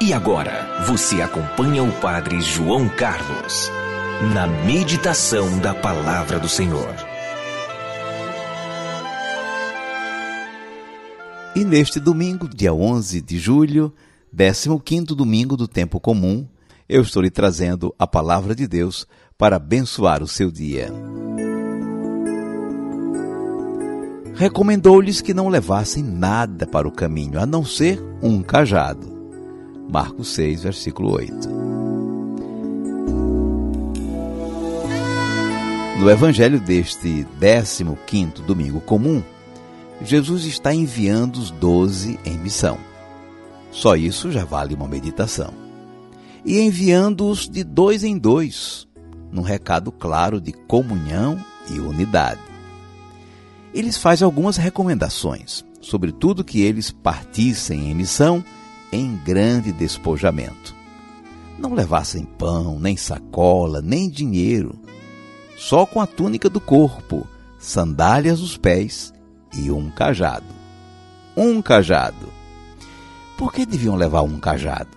E agora, você acompanha o Padre João Carlos na meditação da Palavra do Senhor. E neste domingo, dia 11 de julho, 15º domingo do tempo comum, eu estou lhe trazendo a palavra de Deus para abençoar o seu dia. Recomendou-lhes que não levassem nada para o caminho, a não ser um cajado. Marcos 6, versículo 8. No evangelho deste 15º domingo comum, Jesus está enviando os doze em missão. Só isso já vale uma meditação. E enviando-os de dois em dois, num recado claro de comunhão e unidade. Eles faz algumas recomendações, sobretudo que eles partissem em missão em grande despojamento. Não levassem pão, nem sacola, nem dinheiro, só com a túnica do corpo, sandálias nos pés e um cajado. Um cajado. Por que deviam levar um cajado?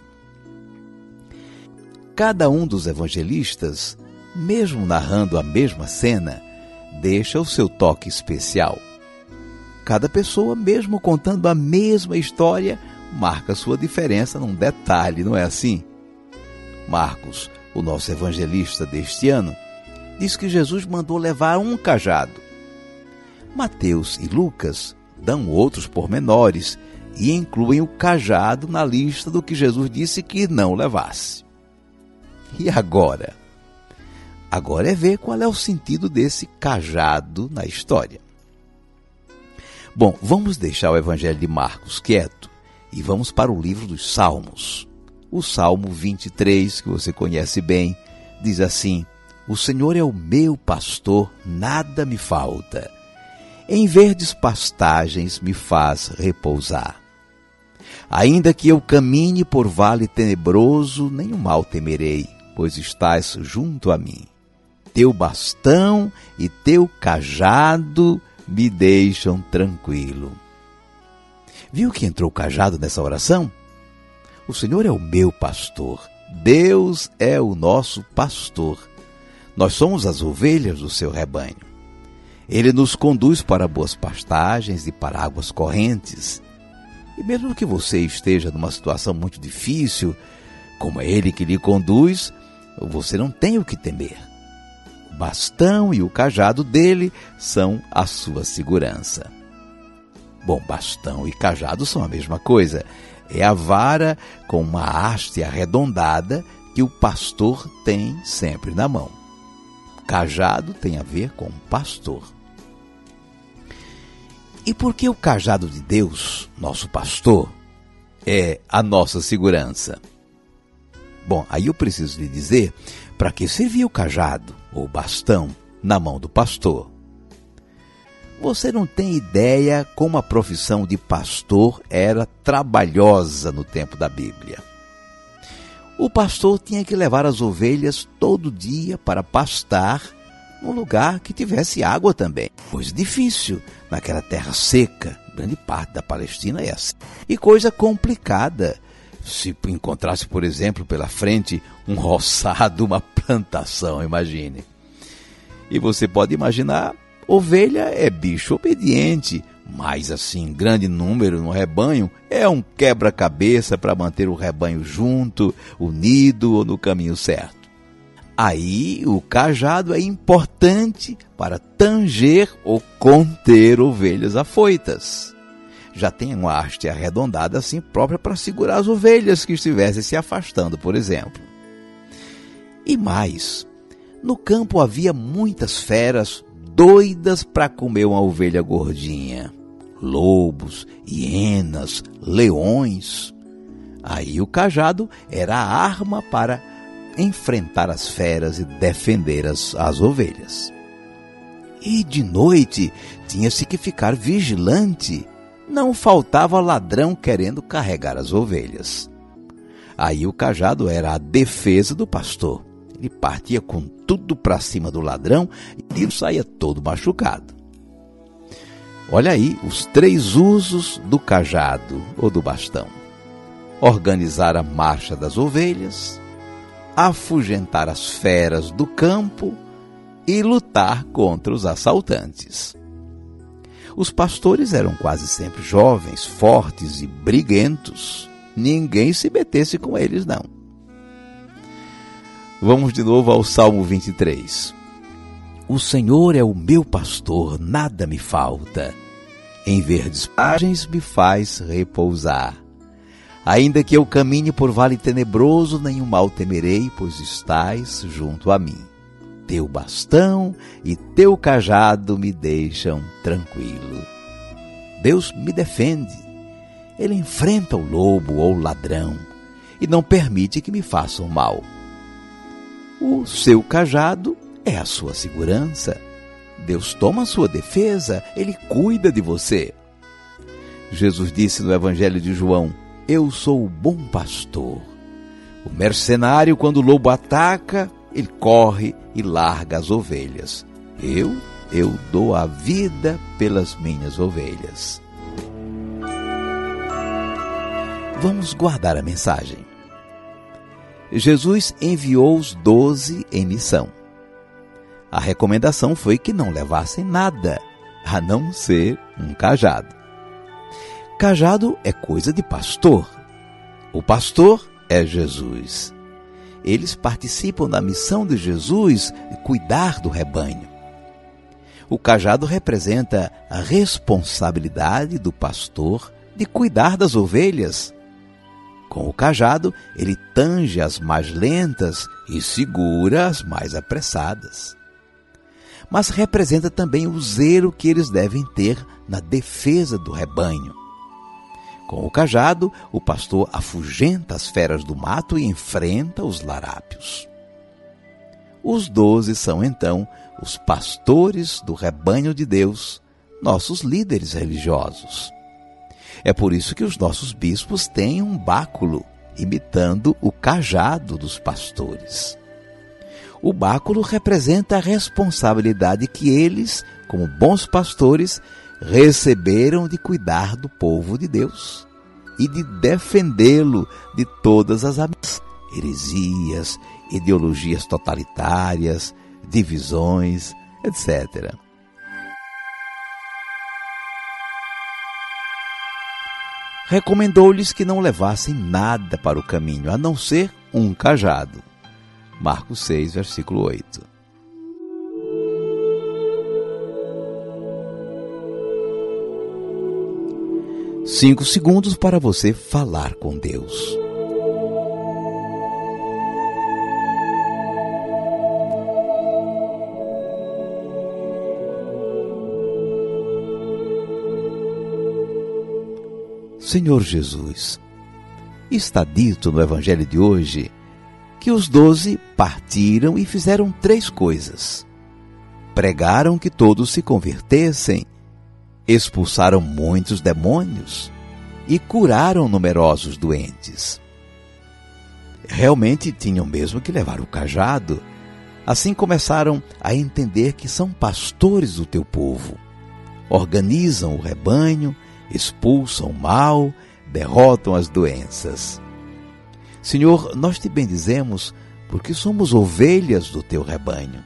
Cada um dos evangelistas, mesmo narrando a mesma cena, deixa o seu toque especial. Cada pessoa, mesmo contando a mesma história, marca sua diferença num detalhe, não é assim? Marcos, o nosso evangelista deste ano, diz que Jesus mandou levar um cajado. Mateus e Lucas dão outros pormenores e incluem o cajado na lista do que Jesus disse que não levasse. E agora? Agora é ver qual é o sentido desse cajado na história. Bom, vamos deixar o Evangelho de Marcos quieto e vamos para o livro dos Salmos. O Salmo 23, que você conhece bem, diz assim: O Senhor é o meu pastor, nada me falta. Em verdes pastagens me faz repousar. Ainda que eu caminhe por vale tenebroso, nenhum mal temerei, pois estás junto a mim. Teu bastão e teu cajado me deixam tranquilo. Viu que entrou cajado nessa oração? O Senhor é o meu pastor. Deus é o nosso pastor. Nós somos as ovelhas do seu rebanho. Ele nos conduz para boas pastagens e para águas correntes. E mesmo que você esteja numa situação muito difícil, como é Ele que lhe conduz, você não tem o que temer. O bastão e o cajado dele são a sua segurança. Bom, bastão e cajado são a mesma coisa. É a vara com uma haste arredondada que o pastor tem sempre na mão. Cajado tem a ver com pastor. E por que o cajado de Deus, nosso pastor, é a nossa segurança? Bom, aí eu preciso lhe dizer para que servia o cajado ou bastão na mão do pastor. Você não tem ideia como a profissão de pastor era trabalhosa no tempo da Bíblia. O pastor tinha que levar as ovelhas todo dia para pastar num lugar que tivesse água também. Coisa difícil naquela terra seca, grande parte da Palestina é assim. E coisa complicada se encontrasse, por exemplo, pela frente um roçado, uma plantação, imagine. E você pode imaginar Ovelha é bicho obediente, Mas assim, grande número no rebanho é um quebra-cabeça para manter o rebanho junto, unido ou no caminho certo. Aí o cajado é importante para tanger ou conter ovelhas afoitas. Já tem uma haste arredondada assim própria para segurar as ovelhas que estivessem se afastando, por exemplo. E mais, no campo havia muitas feras doidas para comer uma ovelha gordinha. Lobos, hienas, leões. Aí o cajado era a arma para enfrentar as feras e defender as, as ovelhas. E de noite tinha-se que ficar vigilante. Não faltava ladrão querendo carregar as ovelhas. Aí o cajado era a defesa do pastor. Ele partia com tudo para cima do ladrão e saía todo machucado. Olha aí os três usos do cajado ou do bastão: organizar a marcha das ovelhas, afugentar as feras do campo e lutar contra os assaltantes. Os pastores eram quase sempre jovens, fortes e briguentos. Ninguém se metesse com eles, não. Vamos de novo ao Salmo 23. O Senhor é o meu pastor, nada me falta. Em verdes páginas me faz repousar. Ainda que eu caminhe por vale tenebroso, nenhum mal temerei, pois estás junto a mim. Teu bastão e teu cajado me deixam tranquilo. Deus me defende. Ele enfrenta o lobo ou o ladrão e não permite que me façam mal. O seu cajado é a sua segurança. Deus toma a sua defesa, ele cuida de você. Jesus disse no Evangelho de João: eu sou o bom pastor. O mercenário, quando o lobo ataca, ele corre e larga as ovelhas. Eu, eu dou a vida pelas minhas ovelhas. Vamos guardar a mensagem. Jesus enviou os doze em missão. A recomendação foi que não levassem nada, a não ser um cajado. Cajado é coisa de pastor. O pastor é Jesus. Eles participam da missão de Jesus de cuidar do rebanho. O cajado representa a responsabilidade do pastor de cuidar das ovelhas. Com o cajado, ele tange as mais lentas e segura as mais apressadas. Mas representa também o zelo que eles devem ter na defesa do rebanho com o cajado, o pastor afugenta as feras do mato e enfrenta os larápios. Os doze são então os pastores do rebanho de Deus, nossos líderes religiosos. É por isso que os nossos bispos têm um báculo, imitando o cajado dos pastores. O báculo representa a responsabilidade que eles, como bons pastores, receberam de cuidar do povo de Deus e de defendê-lo de todas as heresias, ideologias totalitárias, divisões, etc. Recomendou-lhes que não levassem nada para o caminho, a não ser um cajado. Marcos 6, versículo 8. Cinco segundos para você falar com Deus. Senhor Jesus, está dito no Evangelho de hoje que os doze partiram e fizeram três coisas. Pregaram que todos se convertessem expulsaram muitos demônios e curaram numerosos doentes. Realmente tinham mesmo que levar o cajado. Assim começaram a entender que são pastores do teu povo. Organizam o rebanho, expulsam o mal, derrotam as doenças. Senhor, nós te bendizemos porque somos ovelhas do teu rebanho.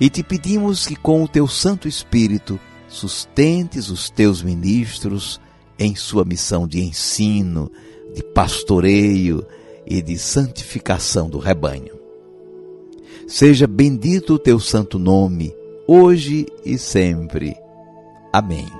E te pedimos que com o teu Santo Espírito sustentes os teus ministros em sua missão de ensino, de pastoreio e de santificação do rebanho. Seja bendito o teu santo nome, hoje e sempre. Amém.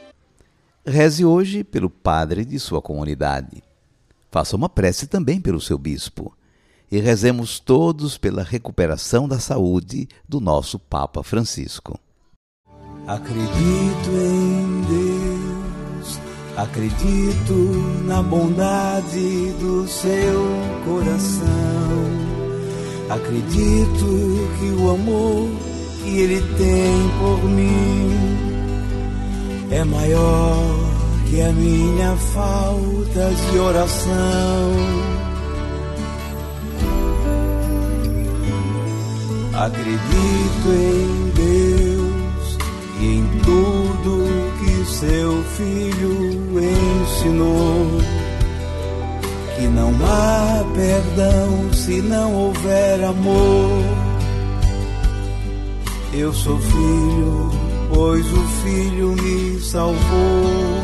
Reze hoje pelo padre de sua comunidade. Faça uma prece também pelo seu bispo. E rezemos todos pela recuperação da saúde do nosso Papa Francisco. Acredito em Deus, acredito na bondade do seu coração. Acredito que o amor que ele tem por mim é maior que a minha falta de oração. Acredito em Deus e em tudo que seu filho ensinou. Que não há perdão se não houver amor. Eu sou filho, pois o filho me salvou.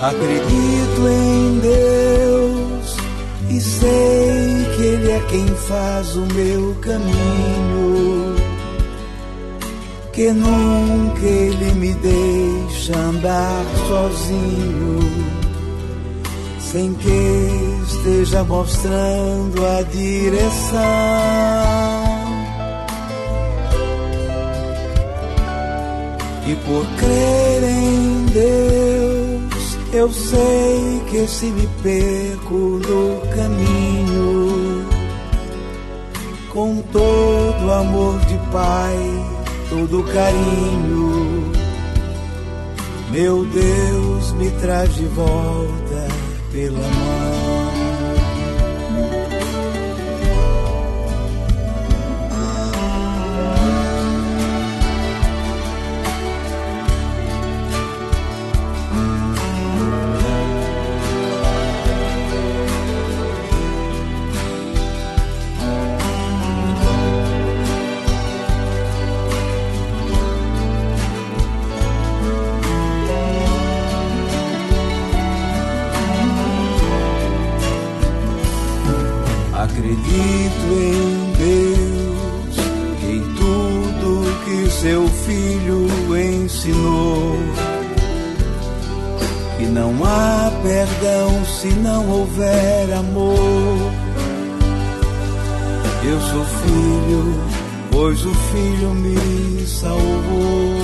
Acredito em Deus e sei que Ele é quem faz o meu caminho. Que nunca Ele me deixa andar sozinho, sem que esteja mostrando a direção. E por crer em Deus, eu sei que se me perco no caminho, com todo amor de Pai, todo carinho, meu Deus me traz de volta pela mão. Não há perdão se não houver amor. Eu sou filho, pois o filho me salvou.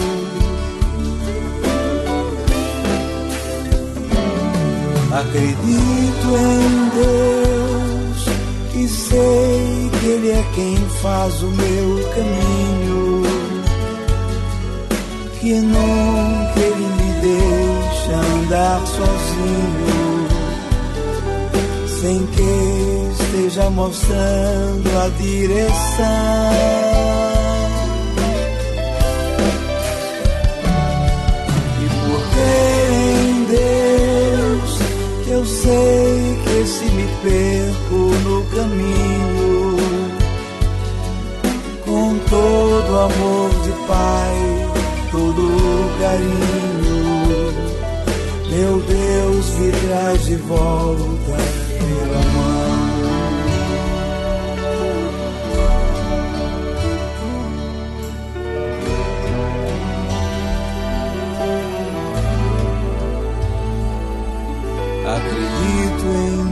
Acredito em Deus e sei que Ele é quem faz o meu caminho. Que nunca Ele me deixa andar sozinho, sem que esteja mostrando a direção. E por crer em Deus, eu sei que se me perco no caminho, com todo amor de Pai, todo carinho, Me traz de volta pela mão. Acredito em